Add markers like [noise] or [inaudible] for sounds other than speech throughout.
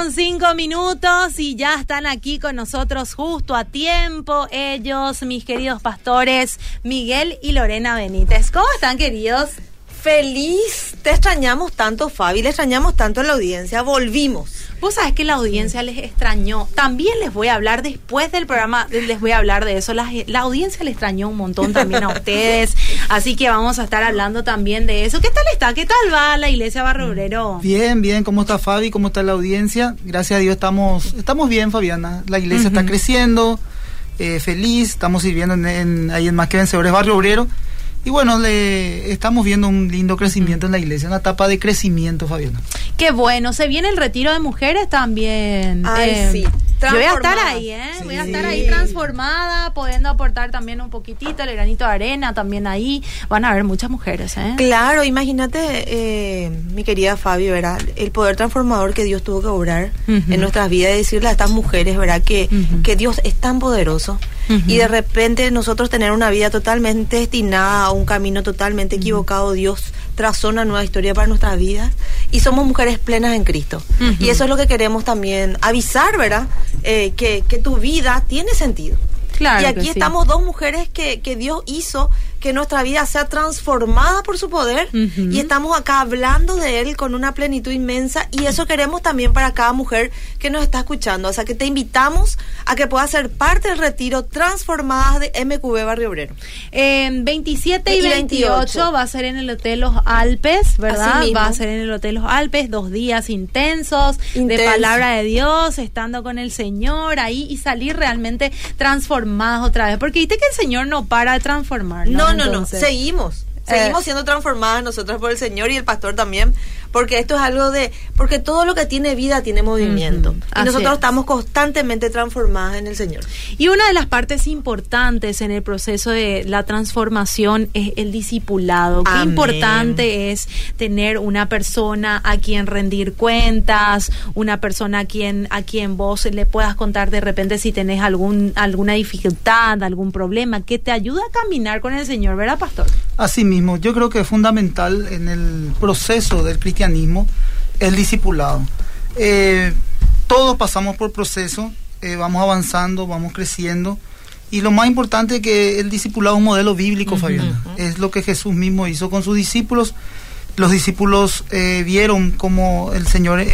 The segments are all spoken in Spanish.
15 con 5 minutos y ya están aquí con nosotros justo a tiempo ellos, mis queridos pastores Miguel y Lorena Benítez. ¿Cómo están, queridos? Feliz, te extrañamos tanto, Fabi, le extrañamos tanto a la audiencia, volvimos. Vos sabés que la audiencia les extrañó. También les voy a hablar después del programa, les voy a hablar de eso. La, la audiencia le extrañó un montón también a [laughs] ustedes. Así que vamos a estar hablando también de eso. ¿Qué tal está? ¿Qué tal va la iglesia Barrio Obrero? Bien, bien. ¿Cómo está Fabi? ¿Cómo está la audiencia? Gracias a Dios estamos, estamos bien, Fabiana. La iglesia está creciendo, eh, feliz. Estamos sirviendo en, en, ahí en Más que Vencedores Barrio Obrero. Y bueno, le estamos viendo un lindo crecimiento en la iglesia, una etapa de crecimiento, Fabiana. Qué bueno, se viene el retiro de mujeres también. Ay, Eh, sí. Yo voy a estar ahí, ¿eh? Voy a estar ahí transformada, pudiendo aportar también un poquitito, el granito de arena también ahí. Van a haber muchas mujeres, ¿eh? Claro, imagínate, eh, mi querida Fabi, ¿verdad? El poder transformador que Dios tuvo que obrar en nuestras vidas y decirle a estas mujeres, ¿verdad? Que, que Dios es tan poderoso y de repente nosotros tener una vida totalmente destinada a un camino totalmente equivocado, Dios trazó una nueva historia para nuestras vidas y somos mujeres plenas en Cristo. Y eso es lo que queremos también avisar, ¿verdad? Eh, que, que tu vida tiene sentido. Claro y aquí sí. estamos dos mujeres que, que Dios hizo que nuestra vida sea transformada por su poder y estamos acá hablando de Él con una plenitud inmensa y eso queremos también para cada mujer que nos está escuchando. O sea que te invitamos a que puedas ser parte del retiro transformadas de MQB Barrio Obrero. Eh, 27 y, Y 28, 28. va a ser en el Hotel Los Alpes, ¿verdad? Va a ser en el Hotel Los Alpes, dos días intensos, de palabra de Dios, estando con el Señor ahí y salir realmente transformadas otra vez. Porque viste que el Señor no para de transformar. No, no, no, Entonces, seguimos. Eh. Seguimos siendo transformadas nosotras por el Señor y el pastor también, porque esto es algo de, porque todo lo que tiene vida tiene movimiento. Y nosotros es. estamos constantemente transformadas en el Señor. Y una de las partes importantes en el proceso de la transformación es el discipulado. Qué Amén. importante es tener una persona a quien rendir cuentas, una persona a quien a quien vos le puedas contar de repente si tenés algún alguna dificultad, algún problema, que te ayude a caminar con el Señor, ¿verdad, pastor? Así mismo, yo creo que es fundamental en el proceso del cristianismo el discipulado. Eh, todos pasamos por proceso, eh, vamos avanzando, vamos creciendo. Y lo más importante es que el discipulado es un modelo bíblico, Fabiana. Es lo que Jesús mismo hizo con sus discípulos. Los discípulos eh, vieron cómo el Señor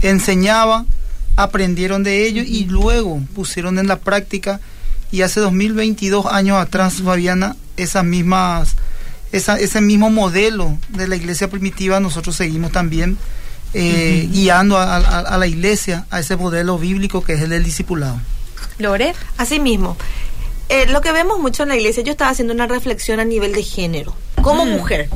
enseñaba, aprendieron de ello y luego pusieron en la práctica. Y hace 2022 años atrás, Fabiana, esas mismas, esa, ese mismo modelo de la iglesia primitiva, nosotros seguimos también eh, guiando a, a- a la iglesia a ese modelo bíblico que es el del discipulado. Lore. Así mismo. Eh, lo que vemos mucho en la iglesia, yo estaba haciendo una reflexión a nivel de género, como mujer.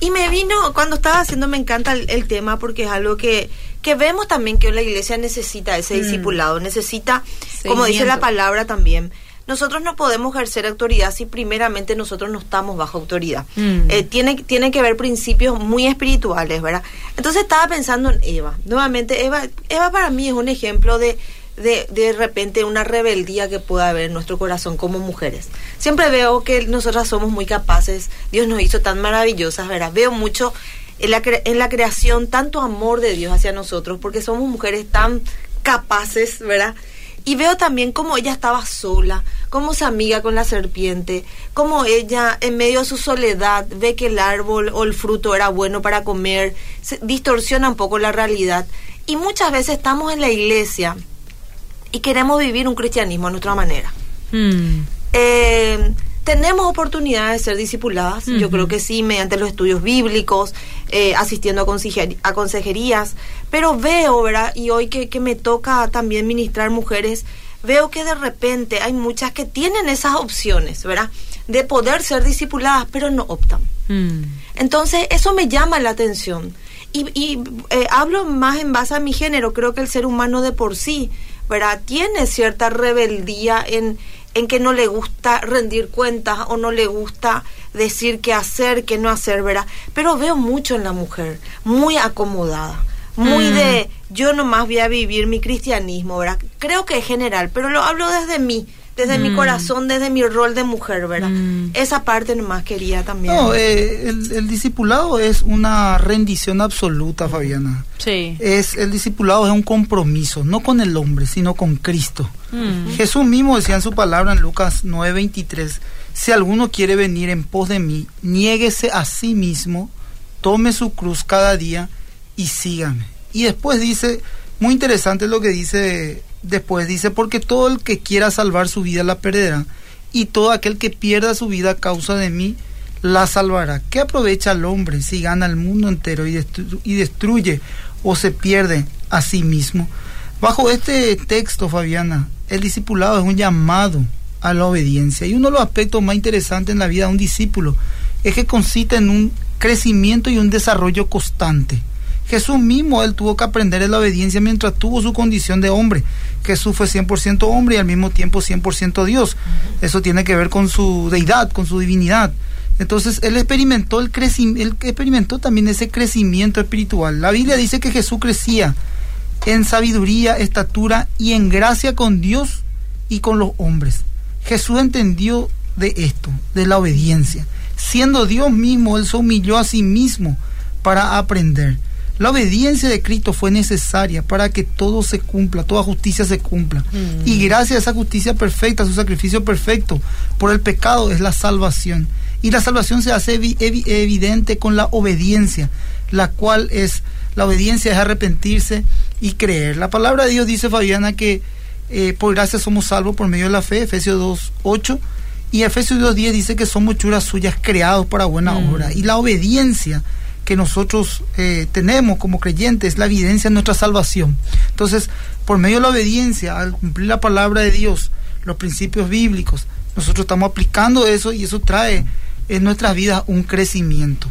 Y me vino, cuando estaba haciendo, me encanta el, el tema porque es algo que, que vemos también que la iglesia necesita ese discipulado, necesita, como dice la palabra también, nosotros no podemos ejercer autoridad si primeramente nosotros no estamos bajo autoridad. Mm. Eh, tiene, tiene que haber principios muy espirituales, ¿verdad? Entonces estaba pensando en Eva. Nuevamente, Eva, Eva para mí es un ejemplo de, de, de repente una rebeldía que puede haber en nuestro corazón como mujeres. Siempre veo que nosotras somos muy capaces, Dios nos hizo tan maravillosas, ¿verdad? Veo mucho en la, cre- en la creación tanto amor de Dios hacia nosotros, porque somos mujeres tan capaces, ¿verdad? Y veo también cómo ella estaba sola, cómo se amiga con la serpiente, cómo ella en medio de su soledad ve que el árbol o el fruto era bueno para comer, se distorsiona un poco la realidad. Y muchas veces estamos en la iglesia y queremos vivir un cristianismo a nuestra manera. Mm. Eh, tenemos oportunidades de ser discipuladas, yo creo que sí, mediante los estudios bíblicos, eh, asistiendo a, a consejerías, pero veo, ¿verdad? Y hoy que, que me toca también ministrar mujeres, veo que de repente hay muchas que tienen esas opciones, ¿verdad? De poder ser discipuladas, pero no optan. Mm. Entonces, eso me llama la atención. Y, y, eh, hablo más en base a mi género, creo que el ser humano de por sí, ¿verdad? Tiene cierta rebeldía en, en que no le gusta rendir cuentas o no le gusta decir qué hacer, qué no hacer, ¿verdad? Pero veo mucho en la mujer, muy acomodada, muy Mm. de yo nomás voy a vivir mi cristianismo, ¿verdad? Creo que es general, pero lo hablo desde mí, desde mi Mm. corazón, desde mi rol de mujer, ¿verdad? Mm. Esa parte nomás quería también. No, eh, el, el discipulado es una rendición absoluta, Fabiana. Sí. Es el discipulado es un compromiso, no con el hombre, sino con Cristo. Mm. Jesús mismo decía en su palabra en Lucas 9:23, si alguno quiere venir en pos de mí, niéguese a sí mismo, tome su cruz cada día y sígame. Y después dice, muy interesante lo que dice después, dice, porque todo el que quiera salvar su vida la perderá, y todo aquel que pierda su vida a causa de mí la salvará. ¿Qué aprovecha el hombre si gana el mundo entero y, y destruye o se pierde a sí mismo? Bajo este texto, Fabiana, el discipulado es un llamado a la obediencia. Y uno de los aspectos más interesantes en la vida de un discípulo es que consiste en un crecimiento y un desarrollo constante. Jesús mismo, él tuvo que aprender en la obediencia mientras tuvo su condición de hombre. Jesús fue 100% hombre y al mismo tiempo 100% Dios. Eso tiene que ver con su deidad, con su divinidad. Entonces, él experimentó, el creci- él experimentó también ese crecimiento espiritual. La Biblia dice que Jesús crecía en sabiduría, estatura y en gracia con Dios y con los hombres. Jesús entendió de esto, de la obediencia. Siendo Dios mismo, Él se humilló a sí mismo para aprender. La obediencia de Cristo fue necesaria para que todo se cumpla, toda justicia se cumpla. Y gracias a esa justicia perfecta, a su sacrificio perfecto por el pecado, es la salvación. Y la salvación se hace evi- evi- evidente con la obediencia, la cual es, la obediencia es arrepentirse y creer. La palabra de Dios dice, Fabiana, que eh, por gracia somos salvos por medio de la fe, Efesios 2, 8. Y Efesios 2.10 dice que somos churas suyas creados para buena Mm. obra. Y la obediencia que nosotros eh, tenemos como creyentes es la evidencia de nuestra salvación. Entonces, por medio de la obediencia, al cumplir la palabra de Dios, los principios bíblicos, nosotros estamos aplicando eso y eso trae en nuestras vidas un crecimiento.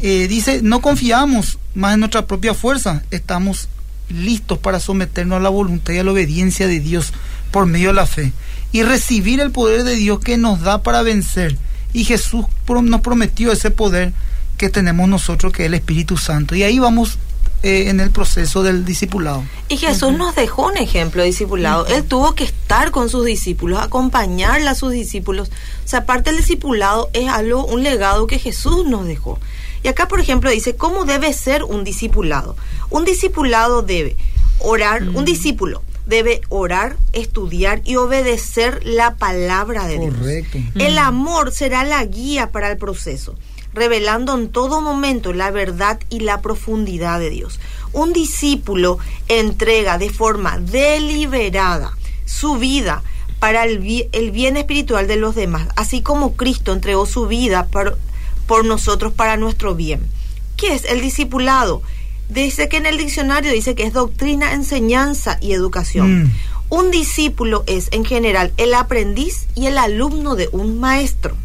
Eh, dice, no confiamos más en nuestra propia fuerza, estamos listos para someternos a la voluntad y a la obediencia de Dios por medio de la fe y recibir el poder de Dios que nos da para vencer. Y Jesús nos prometió ese poder que tenemos nosotros, que es el Espíritu Santo. Y ahí vamos eh, en el proceso del discipulado. Y Jesús nos dejó un ejemplo de discipulado. Él tuvo que estar con sus discípulos, acompañarle a sus discípulos. O sea, aparte del discipulado es algo, un legado que Jesús nos dejó. Y acá, por ejemplo, dice, ¿cómo debe ser un discipulado? Un discipulado debe orar, un discípulo debe orar, estudiar y obedecer la palabra de Dios. Correcto. El amor será la guía para el proceso, revelando en todo momento la verdad y la profundidad de Dios. Un discípulo entrega de forma deliberada su vida para el, bi- el bien espiritual de los demás, así como Cristo entregó su vida por, por nosotros para nuestro bien. ¿Qué es el discipulado? Dice que en el diccionario dice que es doctrina, enseñanza y educación. Mm. Un discípulo es, en general, el aprendiz y el alumno de un maestro.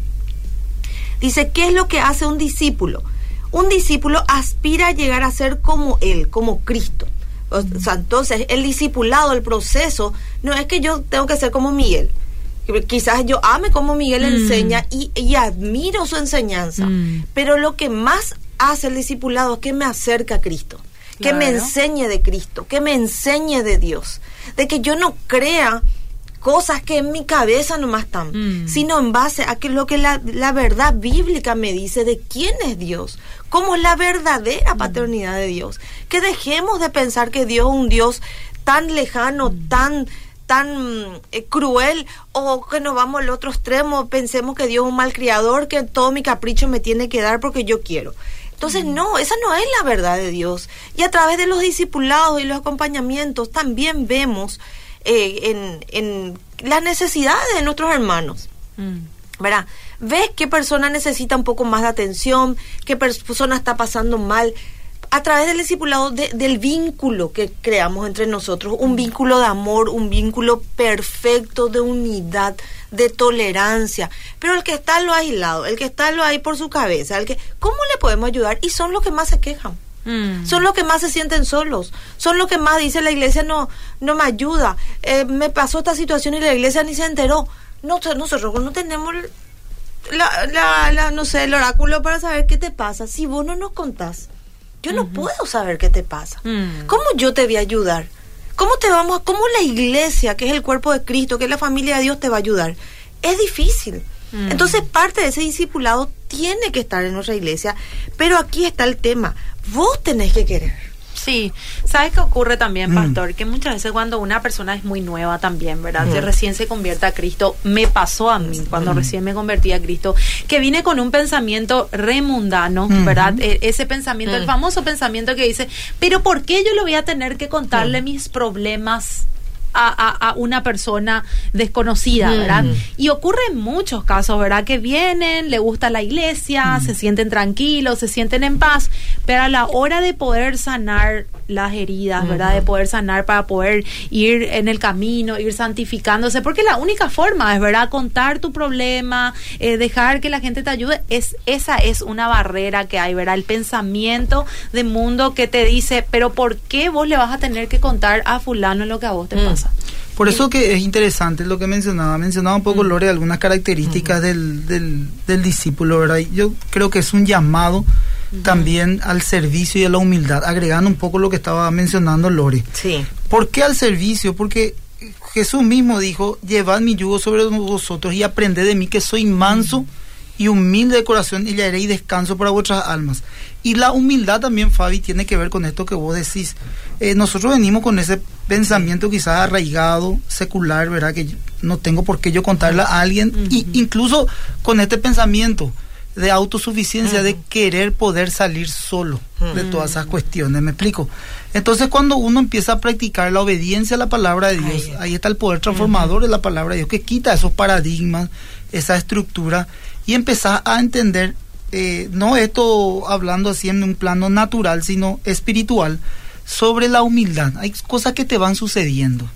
Dice, ¿qué es lo que hace un discípulo? Un discípulo aspira a llegar a ser como él, como Cristo. O sea, entonces, el discipulado, el proceso, no es que yo tengo que ser como Miguel. Quizás yo ame como Miguel Mm. enseña y, y admiro su enseñanza. Mm. Pero lo que más hace el discipulado es que me acerca a Cristo. Que me enseñe de Cristo, que me enseñe de Dios. De que yo no crea cosas que en mi cabeza nomás están, Mm. sino en base a que lo que la, la verdad bíblica me dice de quién es Dios, cómo es la verdadera paternidad de Dios. Que dejemos de pensar que Dios es un Dios tan lejano, tan tan eh, cruel o que nos vamos al otro extremo, pensemos que Dios es un malcriador, que todo mi capricho me tiene que dar porque yo quiero. Entonces, no, esa no es la verdad de Dios. Y a través de los discipulados y los acompañamientos también vemos eh, en, en las necesidades de nuestros hermanos. Mm. ¿verdad? Ves qué persona necesita un poco más de atención, qué persona está pasando mal. A través del discipulado, de- del vínculo que creamos entre nosotros, un vínculo de amor, un vínculo perfecto de unidad, de tolerancia. Pero el que está lo aislado, el que está lo ahí por su cabeza, el que, ¿cómo le podemos ayudar? Y son los que más se quejan. Mm. Son los que más se sienten solos. Son los que más dicen la iglesia no, no me ayuda. Eh, me pasó esta situación y la iglesia ni se enteró. No, nosotros no tenemos la, la, la- no sé, el oráculo para saber qué te pasa. Si vos no nos contás, yo no puedo saber qué te pasa. Mm. ¿Cómo yo te voy a ayudar? ¿Cómo te vamos, cómo la iglesia, que es el cuerpo de Cristo, que es la familia de Dios, te va a ayudar? Es difícil. Mm. Entonces parte de ese discipulado tiene que estar en nuestra iglesia, pero aquí está el tema, vos tenés que querer. Sí, ¿sabes qué ocurre también, Mm. pastor? Que muchas veces cuando una persona es muy nueva también, ¿verdad? Que recién se convierte a Cristo, me pasó a mí cuando recién me convertí a Cristo, que vine con un pensamiento remundano, Ujú. ¿verdad? E- ese pensamiento, el Mm. famoso pensamiento que dice, pero ¿por qué yo le voy a tener que contarle mis problemas? A, a- a una persona desconocida, ¿verdad? Mm. Y ocurre en muchos casos, ¿verdad? Que vienen, le gusta la iglesia, se sienten tranquilos, se sienten en paz, pero a la hora de poder sanar las heridas, ¿verdad? De poder sanar para poder ir en el camino, ir santificándose, porque la única forma es, ¿verdad? Contar tu problema, eh, dejar que la gente te ayude, es esa es una barrera que hay, ¿verdad? El pensamiento de mundo que te dice, pero ¿por qué vos le vas a tener que contar a fulano lo que a vos te Mm. pasa? Por eso que es interesante lo que mencionaba. Mencionaba un poco, Lore, algunas características del, del, del discípulo, ¿verdad? Yo creo que es un llamado también al servicio y a la humildad, agregando un poco lo que estaba mencionando Lore. Sí. ¿Por qué al servicio? Porque Jesús mismo dijo, llevad mi yugo sobre vosotros y aprended de mí que soy manso y humilde de corazón y le haré descanso para vuestras almas. Y la humildad también, Fabi, tiene que ver con esto que vos decís. Eh, nosotros venimos con ese pensamiento quizás arraigado, secular, ¿verdad? Que no tengo por qué yo contarle a alguien. Y incluso con este pensamiento de autosuficiencia, de querer poder salir solo de todas esas cuestiones, ¿me explico? Entonces cuando uno empieza a practicar la obediencia a la palabra de Dios, Ahí. ahí está el poder transformador de la palabra de Dios, que quita esos paradigmas, esa estructura, y empezar a entender, eh, no esto hablando así en un plano natural, sino espiritual, sobre la humildad. Hay cosas que te van sucediendo.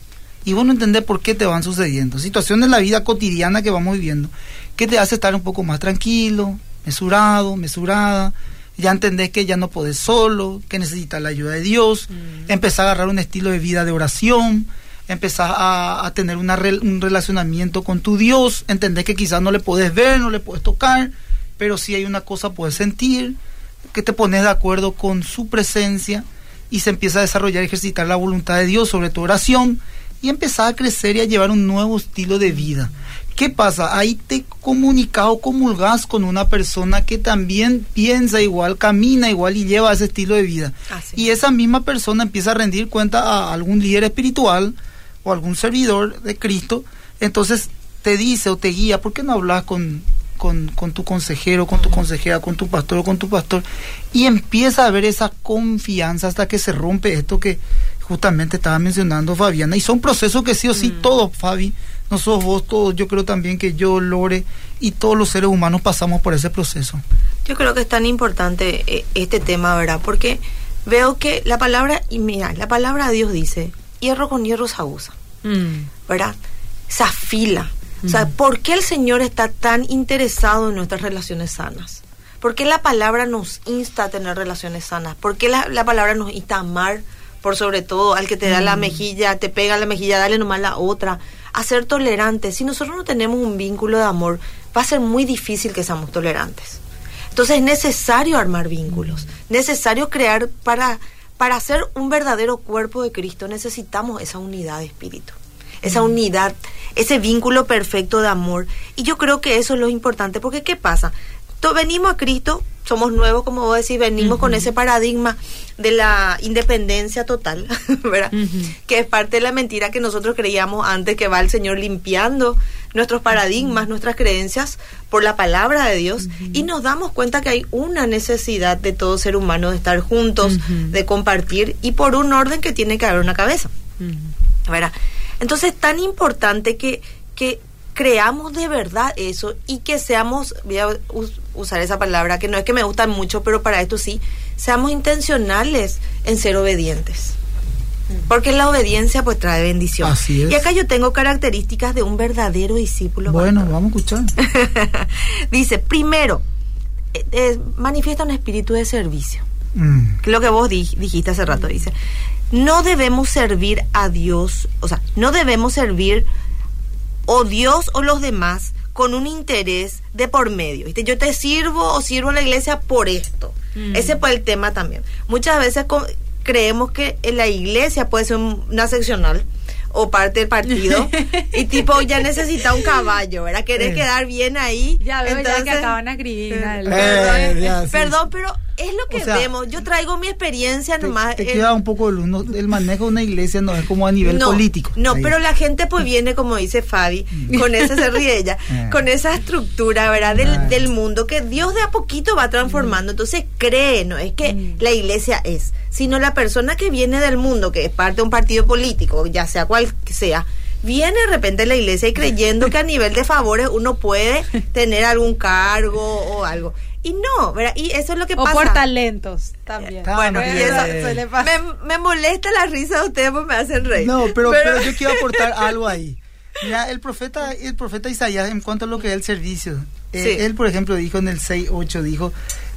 Y vos no entendés por qué te van sucediendo. Situaciones en la vida cotidiana que vamos viviendo, que te hace estar un poco más tranquilo, mesurado, mesurada. Ya entendés que ya no podés solo, que necesitas la ayuda de Dios. Empezás a agarrar un estilo de vida de oración. Empezás a, a tener una un relacionamiento con tu Dios. Entendés que quizás no le podés ver, no le podés tocar, pero si hay una cosa puedes sentir. Que te pones de acuerdo con su presencia y se empieza a desarrollar y ejercitar la voluntad de Dios sobre tu oración y empezar a crecer y a llevar un nuevo estilo de vida. ¿Qué pasa? Ahí te comunicas o comulgas con una persona que también piensa igual, camina igual y lleva ese estilo de vida. Así. Y esa misma persona empieza a rendir cuenta a algún líder espiritual o algún servidor de Cristo. Entonces te dice o te guía, ¿por qué no hablas con, con, con tu consejero, con tu consejera, con tu pastor o con tu pastor? Y empieza a haber esa confianza hasta que se rompe esto que justamente estaba mencionando Fabiana. Y son procesos que sí o sí todos, Fabi, no sos vos, todos, yo creo también que yo, Lore, y todos los seres humanos pasamos por ese proceso. Yo creo que es tan importante eh, este tema, ¿verdad? Porque veo que la palabra, y mira, la palabra de Dios dice, hierro con hierro se abusa, Mm. ¿verdad? Se afila. O sea, ¿por qué el Señor está tan interesado en nuestras relaciones sanas? ¿Por qué la palabra nos insta a tener relaciones sanas? ¿Por qué la, la palabra nos insta a amar por sobre todo al que te da la mejilla, te pega la mejilla, dale nomás la otra? A ser tolerantes. Si nosotros no tenemos un vínculo de amor, va a ser muy difícil que seamos tolerantes. Entonces es necesario armar vínculos, necesario crear para, para ser un verdadero cuerpo de Cristo, necesitamos esa unidad de espíritu, esa unidad, ese vínculo perfecto de amor. Y yo creo que eso es lo importante, porque ¿qué pasa? Venimos a Cristo, somos nuevos, como vos decís, venimos con ese paradigma de la independencia total, [laughs] ¿verdad? Que es parte de la mentira que nosotros creíamos antes que va el Señor limpiando nuestros paradigmas, nuestras creencias por la palabra de Dios y nos damos cuenta que hay una necesidad de todo ser humano de estar juntos, de compartir y por un orden que tiene que haber una cabeza. Mm. ¿verdad? Entonces es tan importante que, que creamos de verdad eso y que seamos, voy a us- usar esa palabra que no es que me gusta mucho, pero para esto sí, seamos intencionales en ser obedientes. Porque la obediencia pues trae bendición. Así es. Y acá yo tengo características de un verdadero discípulo. Bueno, pastor. vamos a escuchar. [laughs] Dice, primero, eh, eh, manifiesta un espíritu de servicio Mm. que es lo que vos di- dijiste hace rato, dice, no debemos servir a Dios, o sea, no debemos servir o Dios o los demás con un interés de por medio. ¿viste? Yo te sirvo o sirvo a la iglesia por esto. Mm. Ese fue el tema también. Muchas veces creemos que en la iglesia puede ser una seccional o parte del partido [laughs] y tipo ya necesita un caballo, ¿verdad? Querés quedar bien ahí. Ya veo ya que acaban de escribir. Eh, perdón, pero es lo que vemos. Yo traigo mi experiencia nomás. Te queda un poco el, el, manejo de una iglesia no es como a nivel político. No, pero la gente pues viene, como dice Fabi, mm. con esa se ríe ella, [laughs] eh. con esa estructura, ¿verdad? Del, del, mundo que Dios de a poquito va transformando. Entonces cree, no es que mm. la iglesia es, sino la persona que viene del mundo, que es parte de un partido político, ya sea cual sea, viene de repente a la iglesia y creyendo que a nivel de favores uno puede [laughs] tener algún cargo o algo. Y no, ¿verdad? Y eso es lo que pasa. O por talentos también. bueno, y eso me, me, molesta la risa de ustedes porque me hacen reír. No, pero, pero... yo [laughs] quiero aportar algo ahí. Mira, el profeta, el profeta Isaías, en cuanto a lo que es el servicio, eh, él, por ejemplo, dijo en el 6.8, dijo,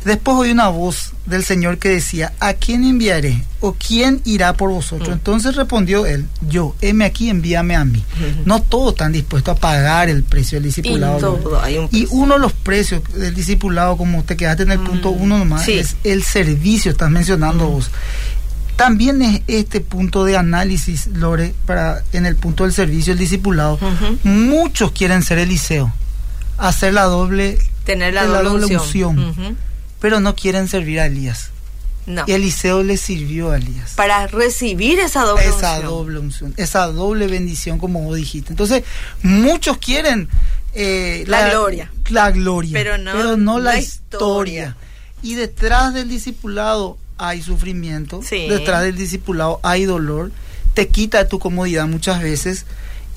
Después oí una voz del Señor que decía, ¿a quién enviaré? ¿O quién irá por vosotros? Mm. Entonces respondió él, yo, heme aquí, envíame a mí. No todos están dispuestos a pagar el precio del discipulado. Y, uno de los precios del discipulado, como te quedaste en el mm. punto uno nomás, es el servicio, estás mencionando mm. vos. También es este punto de análisis, Lore, para en el punto del servicio, el discipulado. Muchos quieren ser Eliseo, hacer la doble, tener la, doble, unción pero no quieren servir a Elías. No. Y Eliseo le sirvió a Elías. Para recibir esa doble esa doble unción, esa doble bendición, como vos dijiste. Entonces, muchos quieren eh, la, gloria. La gloria. Pero no, la, historia. Y detrás del discipulado hay sufrimiento. Detrás del discipulado hay dolor. Te quita tu comodidad muchas veces.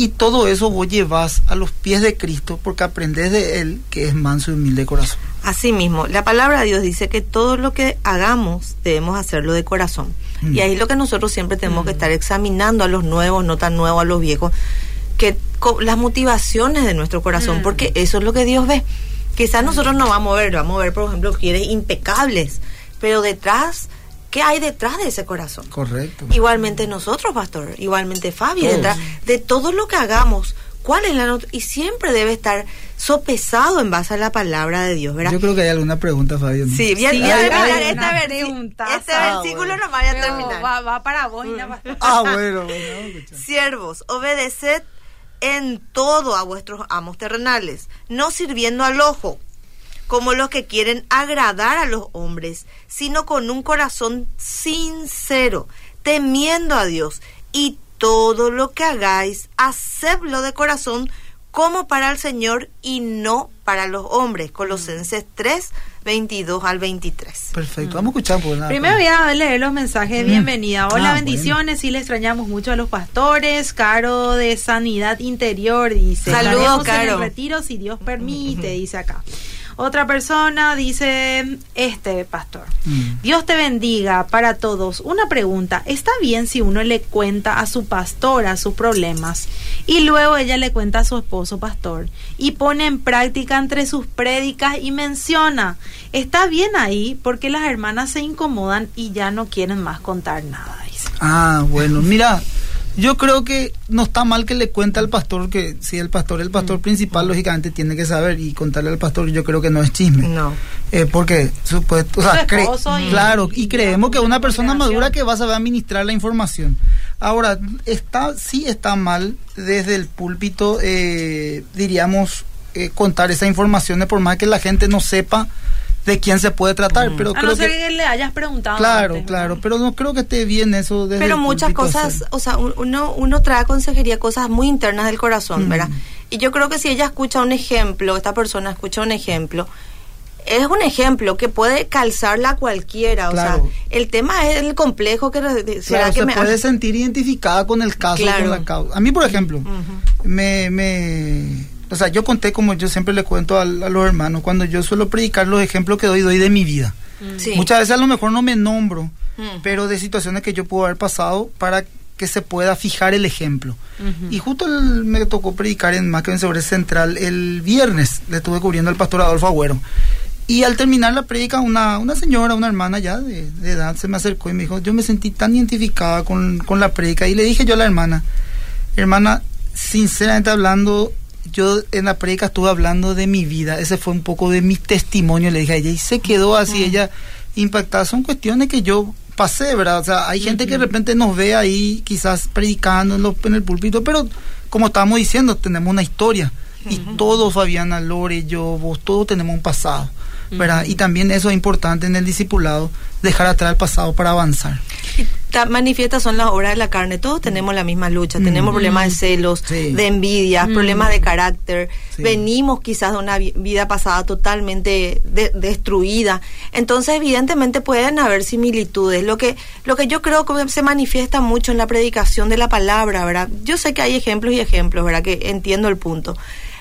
Y todo eso vos llevas a los pies de Cristo porque aprendes de Él que es manso y humilde corazón. Asimismo, la palabra de Dios dice que todo lo que hagamos debemos hacerlo de corazón. Mm. Y ahí es lo que nosotros siempre tenemos que estar examinando a los nuevos, no tan nuevos, a los viejos, que las motivaciones de nuestro corazón, mm. porque eso es lo que Dios ve. Quizás nosotros no vamos a ver, vamos a ver, por ejemplo, quieres impecables, pero detrás, ¿qué hay detrás de ese corazón? Correcto. Igualmente nosotros, pastor, igualmente Fabi, detrás de todo lo que hagamos, ¿cuál es la nota? Y siempre debe estar sopesado en base a la palabra de Dios, ¿verdad? Yo creo que hay alguna pregunta, Fabio. Sí, bien, sí, hay, esta pregunta. Este ah, versículo no va a terminar. Va, va, para vos y nada más. Ah, bueno, bueno. Siervos, obedeced en todo a vuestros amos terrenales, no sirviendo al ojo, como los que quieren agradar a los hombres, sino con un corazón sincero, temiendo a Dios, y todo lo que hagáis, hacedlo de corazón como para el Señor y no para los hombres. Colosenses 3, 22 al 23. Perfecto, vamos a escuchar. Por Primero voy a leer los mensajes de bienvenida. Hola, ah, bendiciones, y le extrañamos mucho a los pastores. Caro de Sanidad Interior dice. Saludos, Caro. En retiro si Dios permite, [laughs] dice acá. Otra persona dice, este pastor, mm. Dios te bendiga para todos. Una pregunta, ¿está bien si uno le cuenta a su pastora sus problemas y luego ella le cuenta a su esposo pastor y pone en práctica entre sus prédicas y menciona, está bien ahí porque las hermanas se incomodan y ya no quieren más contar nada? Ah, bueno, mira. Yo creo que no está mal que le cuente al pastor que si el pastor el pastor mm. principal, lógicamente tiene que saber y contarle al pastor. Yo creo que no es chisme. No. Eh, porque, supuesto, o sea, claro, y creemos que una persona madura que va a saber administrar la información. Ahora, está sí está mal desde el púlpito, eh, diríamos, eh, contar esa información, por más que la gente no sepa de quién se puede tratar. Pero a creo no ser que, le hayas preguntado. Claro, claro, pero no creo que esté bien eso. Desde pero muchas cosas, o sea, uno, uno trae consejería cosas muy internas del corazón, ¿verdad? Y yo creo que si ella escucha un ejemplo, esta persona escucha un ejemplo, es un ejemplo que puede calzarla a cualquiera. O sea, el tema es el complejo que será que se puede sentir identificada con el caso, con la causa. A mí, por ejemplo, me, me o sea, yo conté como yo siempre le cuento a, los hermanos, cuando yo suelo predicar los ejemplos que doy, doy de mi vida. Mm. Muchas veces a lo mejor no me nombro, mm. pero de situaciones que yo puedo haber pasado para que se pueda fijar el ejemplo. Y justo me tocó predicar en Macben sobre Central el viernes, le estuve cubriendo al pastor Adolfo Agüero. Y al terminar la predica, una, una señora, una hermana ya de, edad, se me acercó y me dijo, yo me sentí tan identificada con, con la predica. Y le dije yo a la hermana, hermana, sinceramente hablando, yo en la predica estuve hablando de mi vida, ese fue un poco de mi testimonio, le dije a ella, y se quedó así, ella impactada. Son cuestiones que yo pasé, ¿verdad? O sea, hay gente que de repente nos ve ahí quizás predicando en, los- en el púlpito, pero como estábamos diciendo, tenemos una historia. Y todos, Fabiana, Lore, yo, vos, todos tenemos un pasado, ¿verdad? Y también eso es importante en el discipulado, dejar atrás el pasado para avanzar. Ta- manifiestas son las obras de la carne. Todos tenemos la misma lucha. Tenemos problemas de celos, Sí. de envidia, problemas de carácter. Sí. Venimos quizás de una vi- vida pasada totalmente de- destruida. Entonces, evidentemente pueden haber similitudes. Lo que, lo que yo creo que se manifiesta mucho en la predicación de la palabra, ¿verdad? Yo sé que hay ejemplos y ejemplos, ¿verdad? Que entiendo el punto.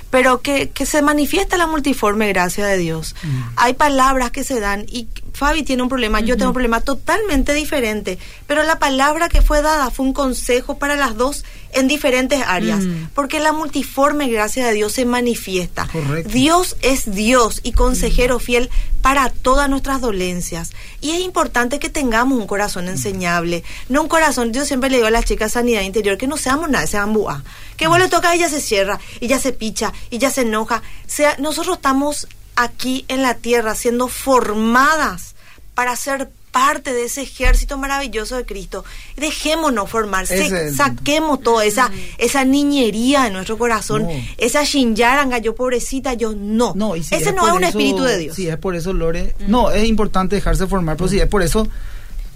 Pero que, que se manifiesta la multiforme gracia de Dios. Hay palabras que se dan y Fabi tiene un problema, yo tengo un problema totalmente diferente, pero la palabra que fue dada fue un consejo para las dos en diferentes áreas, Mm. porque la multiforme gracia de Dios se manifiesta. Correcto. Dios es Dios y consejero fiel para todas nuestras dolencias. Y es importante que tengamos un corazón enseñable, no un corazón, yo siempre le digo a las chicas sanidad interior, que no seamos nada, sean buá. Que vos le toca y ella se cierra, y ya se picha, y ya se enoja. Sea, nosotros estamos aquí en la tierra siendo formadas para ser parte de ese ejército maravilloso de Cristo. Dejémonos formar, Ese saquemos toda esa, esa niñería de nuestro corazón, No. esa shinjaranga, yo pobrecita, yo no. No, y si Ese no es un eso- espíritu de Dios. Si es por eso, Lore. No, es importante dejarse formar, pero si es por eso,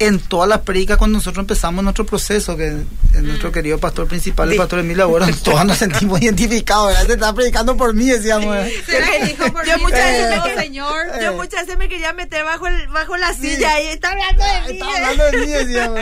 en todas las predicas, cuando nosotros empezamos nuestro proceso, que es nuestro querido pastor principal, el pastor Emilio Agüero, [laughs] todos nos sentimos identificados, ¿verdad? Se está predicando por mí, decíamos. ¿verdad? ¿Será que dijo por Yo muchas veces me- señor. Eh. Yo muchas veces me quería meter bajo el, bajo la silla y está hablando de mí. Está hablando de mí, decíamos.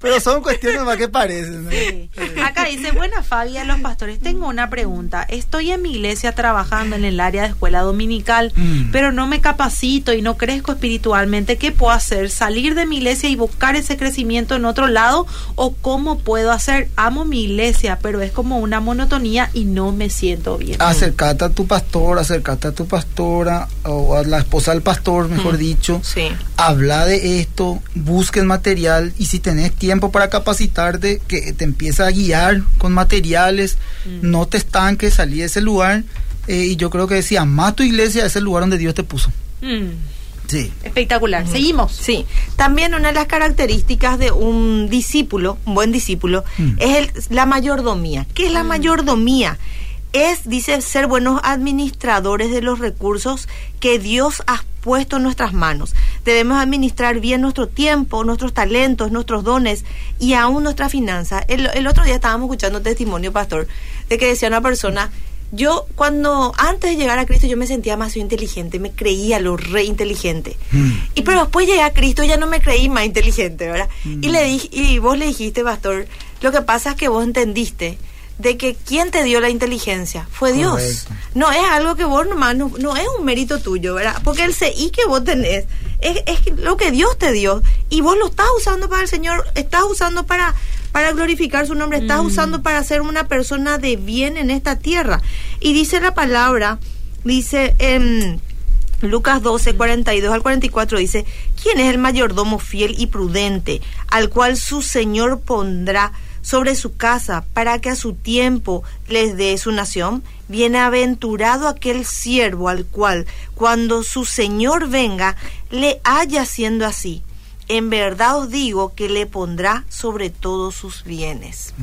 Pero son cuestiones más que parecen. ¿no? Sí. Acá dice, buena Fabia, los pastores, tengo una pregunta. Estoy en mi iglesia trabajando en el área de escuela dominical, Mm. pero no me capacito y no crezco espiritualmente. ¿Qué puedo hacer? ¿Salir de mi iglesia y buscar ese crecimiento en otro lado? ¿O cómo puedo hacer? Amo mi iglesia, pero es como una monotonía y no me siento bien. Acercate a tu pastor, acercate a tu pastora o a la esposa del pastor, mejor dicho. Sí. Habla de esto, busquen material y si tenés tiempo para capacitarte, que te empieza a guiar con materiales, no te estanques, salí de ese lugar. eh, y yo creo que si amas tu iglesia, es el lugar donde Dios te puso. Mm, Sí. espectacular. Seguimos. Sí, también una de las características de un discípulo, un buen discípulo, Mm. es el- la mayordomía. ¿Qué es la mayordomía? Es, dice, ser buenos administradores de los recursos que Dios ha puesto en nuestras manos. Debemos administrar bien nuestro tiempo, nuestros talentos, nuestros dones y aún nuestra finanza. El, el otro día estábamos escuchando un testimonio, pastor, de que decía una persona, yo cuando antes de llegar a Cristo yo me sentía más inteligente, me creía lo re inteligente. Mm. Y pero después llegué a Cristo ya no me creí más inteligente, ¿verdad? Y le dije, y vos le dijiste, pastor, lo que pasa es que vos entendiste de que quien te dio la inteligencia fue Dios. Correcto. No es algo que vos nomás, no, no es un mérito tuyo, ¿verdad? Porque el CI que vos tenés es, es lo que Dios te dio y vos lo estás usando para el Señor, estás usando para para glorificar su nombre, estás usando para ser una persona de bien en esta tierra. Y dice la palabra, dice en Lucas 12, 42 al 44 dice, ¿quién es el mayordomo fiel y prudente al cual su Señor pondrá sobre su casa para que a su tiempo les dé su nación? Bienaventurado aquel siervo al cual cuando su Señor venga le haya siendo así. En verdad os digo que le pondrá sobre todos sus bienes.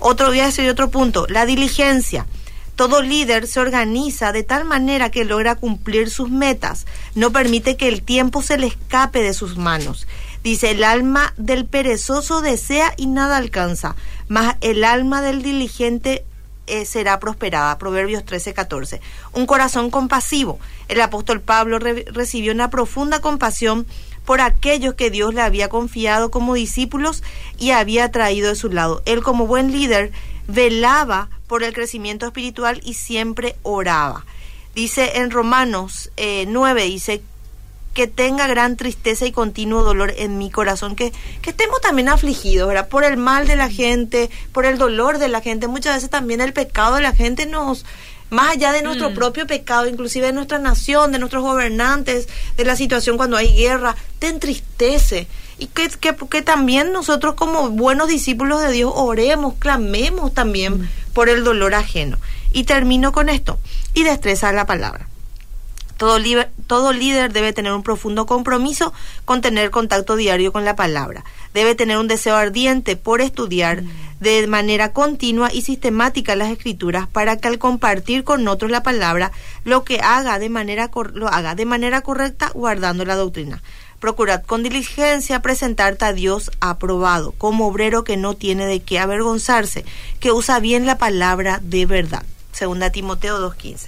Otro día y otro punto, la diligencia. Todo líder se organiza de tal manera que logra cumplir sus metas. No permite que el tiempo se le escape de sus manos. Dice, el alma del perezoso desea y nada alcanza, mas el alma del diligente eh, será prosperada. Proverbios 13, 14. Un corazón compasivo. El apóstol Pablo re- recibió una profunda compasión por aquellos que Dios le había confiado como discípulos y había traído de su lado. Él como buen líder velaba por el crecimiento espiritual y siempre oraba. Dice en Romanos eh, 9, dice que tenga gran tristeza y continuo dolor en mi corazón, que, que estemos también afligidos, ¿verdad? Por el mal de la gente, por el dolor de la gente, muchas veces también el pecado de la gente nos, más allá de nuestro Mm. propio pecado, inclusive de nuestra nación, de nuestros gobernantes, de la situación cuando hay guerra, te entristece. Y que, que, que también nosotros como buenos discípulos de Dios oremos, clamemos también por el dolor ajeno. Y termino con esto. Y destreza la palabra. Todo, liber- todo líder debe tener un profundo compromiso con tener contacto diario con la palabra. Debe tener un deseo ardiente por estudiar de manera continua y sistemática las escrituras para que al compartir con otros la palabra lo que haga de manera lo haga de manera correcta guardando la doctrina. Procurad con diligencia presentarte a Dios aprobado, como obrero que no tiene de qué avergonzarse, que usa bien la palabra de verdad. Segunda Timoteo 2.15.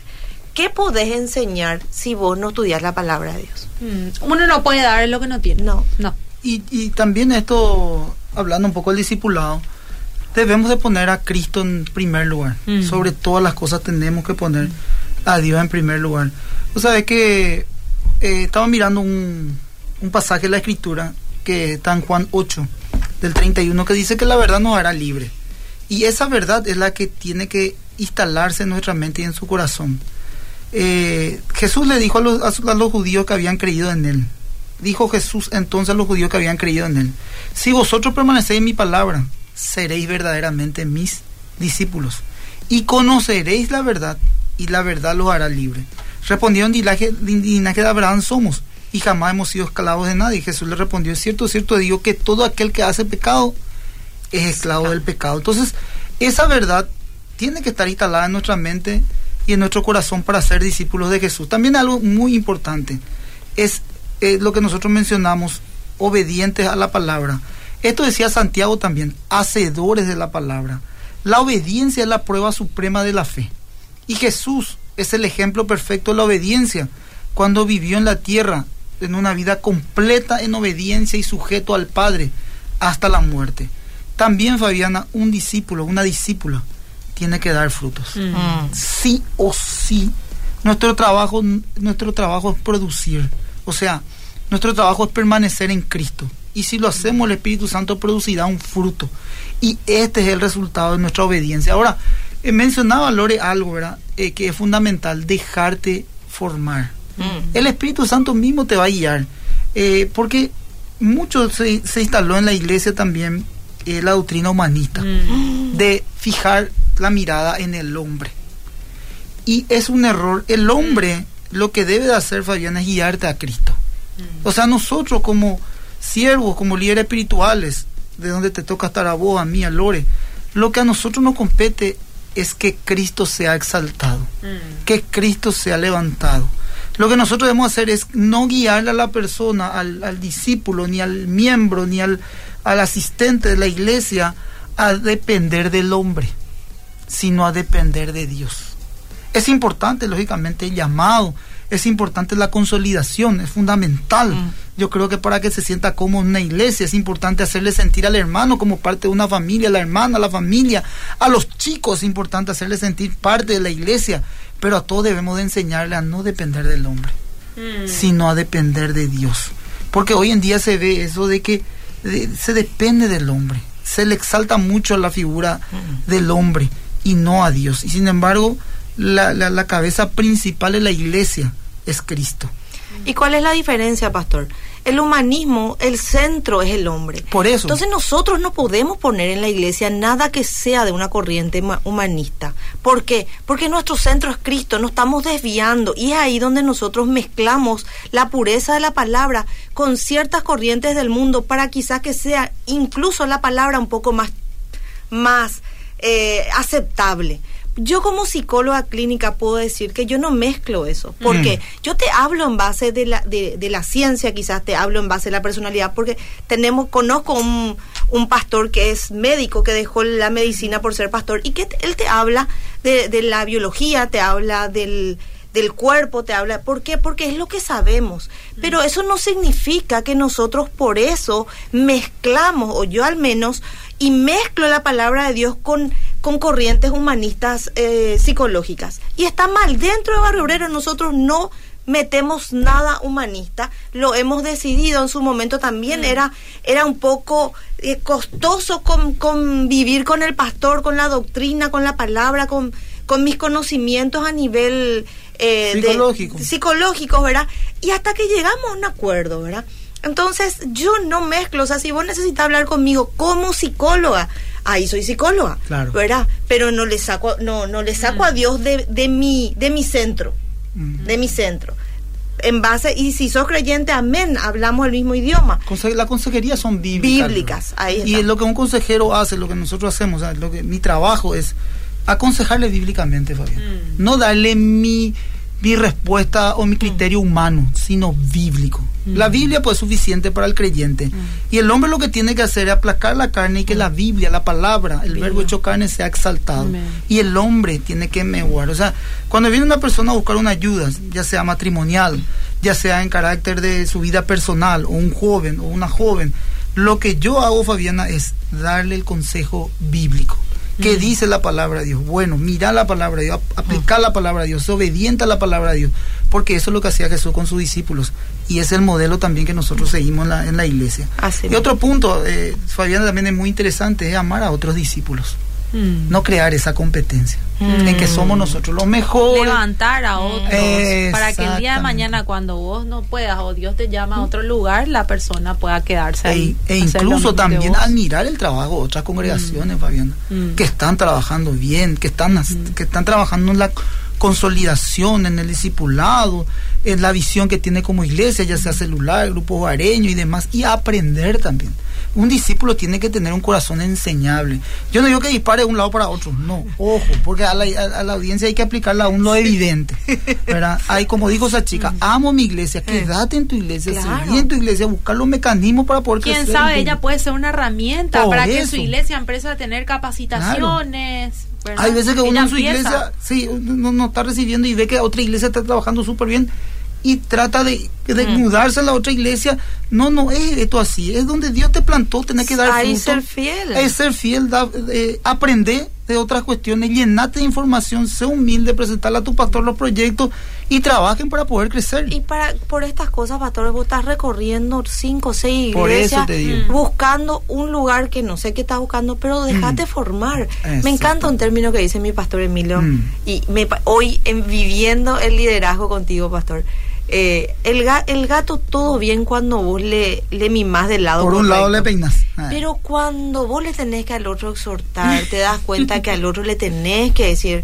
¿Qué podés enseñar si vos no estudias la palabra de Dios? Mm, Uno no puede dar lo que no tiene. No. No. Y, y también esto, hablando un poco del discipulado, debemos de poner a Cristo en primer lugar. Mm. Sobre todas las cosas tenemos que poner a Dios en primer lugar. O sea, es que eh, estaba mirando un, un pasaje de la Escritura que está en Juan 8, del 31, que dice que la verdad nos hará libre. Y esa verdad es la que tiene que instalarse en nuestra mente y en su corazón. Eh, Jesús le dijo a los, a judíos que habían creído en él. Dijo Jesús entonces a los judíos que habían creído en él. Si vosotros permanecéis en mi palabra, seréis verdaderamente mis discípulos. Y conoceréis la verdad, y la verdad los hará libre. Respondieron linaje, linaje de Abraham somos, y jamás hemos sido esclavos de nadie. Jesús le respondió, es cierto, es cierto, digo que todo aquel que hace pecado es esclavo del pecado. Entonces, esa verdad tiene que estar instalada en nuestra mente y en nuestro corazón para ser discípulos de Jesús. También algo muy importante es eh, lo que nosotros mencionamos, obedientes a la palabra. Esto decía Santiago también, hacedores de la palabra. La obediencia es la prueba suprema de la fe. Y Jesús es el ejemplo perfecto de la obediencia cuando vivió en la tierra en una vida completa en obediencia y sujeto al Padre hasta la muerte. También, Fabiana, un discípulo, una discípula, tiene que dar frutos. Mm. Sí o sí. Nuestro trabajo, nuestro trabajo es producir. O sea, nuestro trabajo es permanecer en Cristo. Y si lo hacemos, el Espíritu Santo producirá un fruto. Y este es el resultado de nuestra obediencia. Ahora, eh, mencionaba Lore algo, ¿verdad? Eh, que es fundamental, dejarte formar. Mm. El Espíritu Santo mismo te va a guiar. Eh, porque mucho se, se instaló en la iglesia también la doctrina humanista Mm. de fijar la mirada en el hombre. Y es un error. El hombre lo que debe de hacer, Fabiana, es guiarte a Cristo. O sea, nosotros como siervos, como líderes espirituales, de donde te toca estar a vos, a mí, a Lore, lo que a nosotros nos compete es que Cristo sea exaltado, Mm. que Cristo sea levantado. Lo que nosotros debemos hacer es no guiarle a la persona, al, al discípulo, ni al miembro, ni al, al asistente de la iglesia a depender del hombre, sino a depender de Dios. Es importante, lógicamente, el llamado, es importante la consolidación, es fundamental. Mm. Yo creo que para que se sienta como una iglesia es importante hacerle sentir al hermano como parte de una familia, a la hermana, a la familia, a los chicos es importante hacerle sentir parte de la iglesia, pero a todos debemos de enseñarle a no depender del hombre, Mm. sino a depender de Dios. Porque hoy en día se ve eso de que de- se depende del hombre, se le exalta mucho a la figura del hombre y no a Dios. Y sin embargo, la, la- la cabeza principal de la iglesia es Cristo. ¿Y cuál es la diferencia, pastor? El humanismo, el centro es el hombre. Por eso. Entonces nosotros no podemos poner en la iglesia nada que sea de una corriente huma- humanista. ¿Por qué? Porque nuestro centro es Cristo, nos estamos desviando y es ahí donde nosotros mezclamos la pureza de la palabra con ciertas corrientes del mundo para quizás que sea incluso la palabra un poco más, más eh, aceptable. Yo como psicóloga clínica puedo decir que yo no mezclo eso, porque Mm. yo te hablo en base de la, de, de la ciencia, quizás te hablo en base de la personalidad, porque tenemos, conozco un, un pastor que es médico, que dejó la medicina por ser pastor, y que te- él te habla de, de la biología, te habla del, del cuerpo, te habla, ¿por qué? Porque es lo que sabemos, pero eso no significa que nosotros por eso mezclamos, o yo al menos, y mezclo la palabra de Dios con, con corrientes humanistas eh, psicológicas. Y está mal, dentro de Barrio Obrero nosotros no metemos nada humanista, lo hemos decidido. En su momento también, era, era un poco eh, costoso con- convivir con el pastor, con la doctrina, con la palabra, con, con mis conocimientos a nivel eh, de- Psicológico. psicológicos, ¿verdad? Y hasta que llegamos a un acuerdo, ¿verdad? Entonces, yo no mezclo, o sea, si vos necesitas hablar conmigo como psicóloga, ahí soy psicóloga, Claro. ¿verdad? Pero no le saco, no, no le saco a Dios de, de mi, de mi centro, Mm. de mi centro. en base, y si sos creyente, amén, hablamos el mismo idioma. Conse- La consejería son bíblicas. Bíblicas, ahí Y está. lo que un consejero hace, lo que nosotros hacemos, o sea, lo que mi trabajo es aconsejarle bíblicamente, Fabián. Mm. No darle mi, mi respuesta o mi criterio Mm. humano, sino bíblico. La Biblia pues es suficiente para el creyente. Mm. Y el hombre lo que tiene que hacer es aplacar la carne y que la Biblia, la palabra, el verbo hecho carne sea exaltado. Y el hombre tiene que menguar. O sea, cuando viene una persona a buscar una ayuda, ya sea matrimonial, ya sea en carácter de su vida personal, o un joven o una joven, lo que yo hago, Fabiana, es darle el consejo bíblico. ¿Qué dice la palabra de Dios? Bueno, mira la palabra de Dios, ap- aplicar la palabra de Dios, obediente a la palabra de Dios, porque eso es lo que hacía Jesús con sus discípulos y es el modelo también que nosotros seguimos en la, en la iglesia. Así y otro punto, eh, Fabiana, también es muy interesante, es amar a otros discípulos Mm. no crear esa competencia Mm. en que somos nosotros los mejores. levantar a otros Eh, para que el día de mañana cuando vos no puedas o Dios te llama a otro lugar la persona pueda quedarse ahí E, e hacer lo incluso también admirar el trabajo de otras congregaciones, Fabiana, Mm. que están trabajando bien, que están, que están trabajando en la consolidación, en el discipulado, en la visión que tiene como iglesia, ya sea celular, grupo hogareño y demás, y aprender también. Un discípulo tiene que tener un corazón enseñable. Yo no digo que dispare de un lado para otro, no, ojo, porque a la, a- a la audiencia hay que aplicarle aún lo evidente. ¿verdad? Hay, como dijo esa chica, amo mi iglesia, quédate en tu iglesia, Claro. en tu iglesia, buscar los mecanismos para poder quién crecer sabe ella puede ser una herramienta Por para que su iglesia empiece a tener capacitaciones ¿verdad? Hay veces que uno Ella en su empieza. iglesia, sí, no, no está recibiendo y ve que otra iglesia está trabajando súper bien y trata de, de Mm. mudarse a la otra iglesia. No, no es esto así. Es donde Dios te plantó, tenés que dar Ahí fruto. ser fiel. Es ser fiel, da- eh, aprender de otras cuestiones, llenate de información, sé humilde, presentarle a tu pastor los proyectos y trabajen para poder crecer. Y para por estas cosas, pastores, vos estás recorriendo cinco o seis iglesias digo. buscando un lugar que no sé qué estás buscando, pero dejate formar. Me encanta un término que dice mi pastor Emilio Mm. y me, hoy en viviendo el liderazgo contigo, pastor. eh, el, ga- el gato todo bien cuando vos le, le mimás del lado Por un lado le peinas. Ah. Pero cuando vos le tenés que al otro exhortar, te das cuenta que al otro le tenés que decir,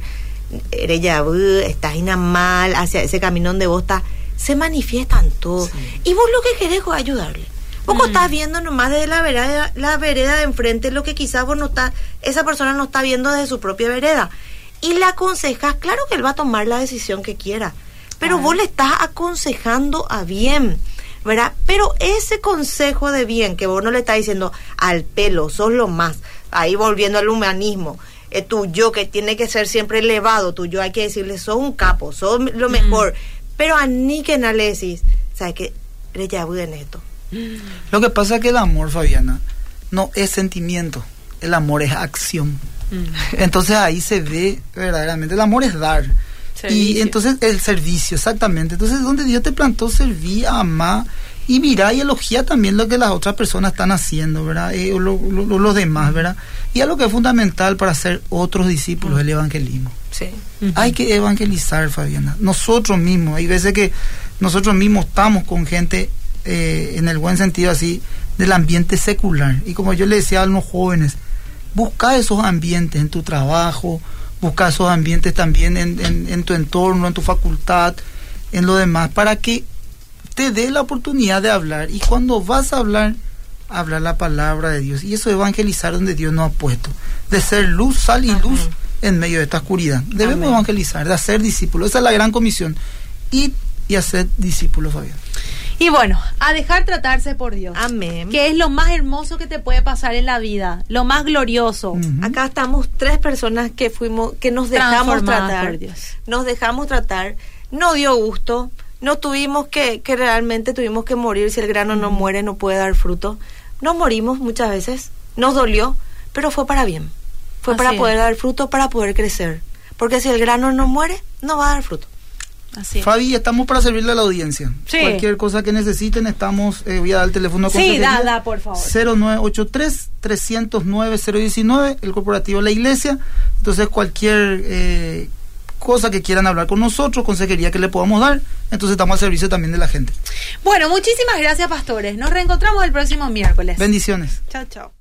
eres ya, uh, estás ina mal, hacia ese camino donde vos estás, se manifiestan todos. Y vos lo que querés es ayudarle. Vos Mm. estás viendo nomás desde la vereda, la vereda de enfrente lo que quizás vos no estás, esa persona no está viendo desde su propia vereda. Y le aconsejas, claro que él va a tomar la decisión que quiera, pero vos le estás aconsejando a bien. ¿verdad? Pero ese consejo de bien que vos no le estás diciendo al pelo, sos lo más, ahí volviendo al humanismo, eh, tu yo que tiene que ser siempre elevado, tu yo hay que decirle, sos un capo, sos lo mejor, pero a ni que no le decís, ¿sabes qué? Le ya en esto. Lo que pasa es que el amor, Fabiana, no es sentimiento, el amor es acción. Mm. Entonces ahí se ve verdaderamente, el amor es dar. Y entonces el servicio, exactamente. Entonces donde Dios te plantó, serví, amar y mirar y elogiar también lo que las otras personas están haciendo, ¿verdad? Eh, lo- lo- lo- los demás, ¿verdad? Y algo que es fundamental para ser otros discípulos, el evangelismo. Sí. Hay que evangelizar, Fabiana. Nosotros mismos, hay veces que nosotros mismos estamos con gente, eh, en el buen sentido así, del ambiente secular. Y como yo le decía a los jóvenes, busca esos ambientes en tu trabajo, busca esos ambientes también en, en- en tu entorno, en tu facultad, en lo demás, para que te dé la oportunidad de hablar. Y cuando vas a hablar, hablar la palabra de Dios. Y eso es evangelizar donde Dios nos ha puesto. De ser luz, sal y luz en medio de esta oscuridad. Debemos Amén. evangelizar, de hacer discípulos. Esa es la gran comisión. Y, y hacer discípulos, Fabián. y bueno a dejar tratarse por Dios Amén. que es lo más hermoso que te puede pasar en la vida lo más glorioso. Acá estamos tres personas que fuimos, que nos dejamos tratar. por Dios. Nos dejamos tratar. No dio gusto. No tuvimos que, que realmente tuvimos que morir. Si el grano no muere, no puede dar fruto. Nos morimos muchas veces. Nos dolió, pero fue para bien. Fue Así para es. poder dar fruto, para poder crecer. Porque si el grano no muere, no va a dar fruto. así es. Fabi, estamos para servirle a la audiencia. Sí. Cualquier cosa que necesiten, estamos. eh, voy a dar el teléfono de Sí, consejería. da, da, por favor. 0983-309-019, el corporativo La Iglesia. Entonces, cualquier eh, cosa que quieran hablar con nosotros, consejería que le podamos dar, entonces estamos al servicio también de la gente. Bueno, muchísimas gracias, pastores. Nos reencontramos el próximo miércoles. Bendiciones. Chao, chao.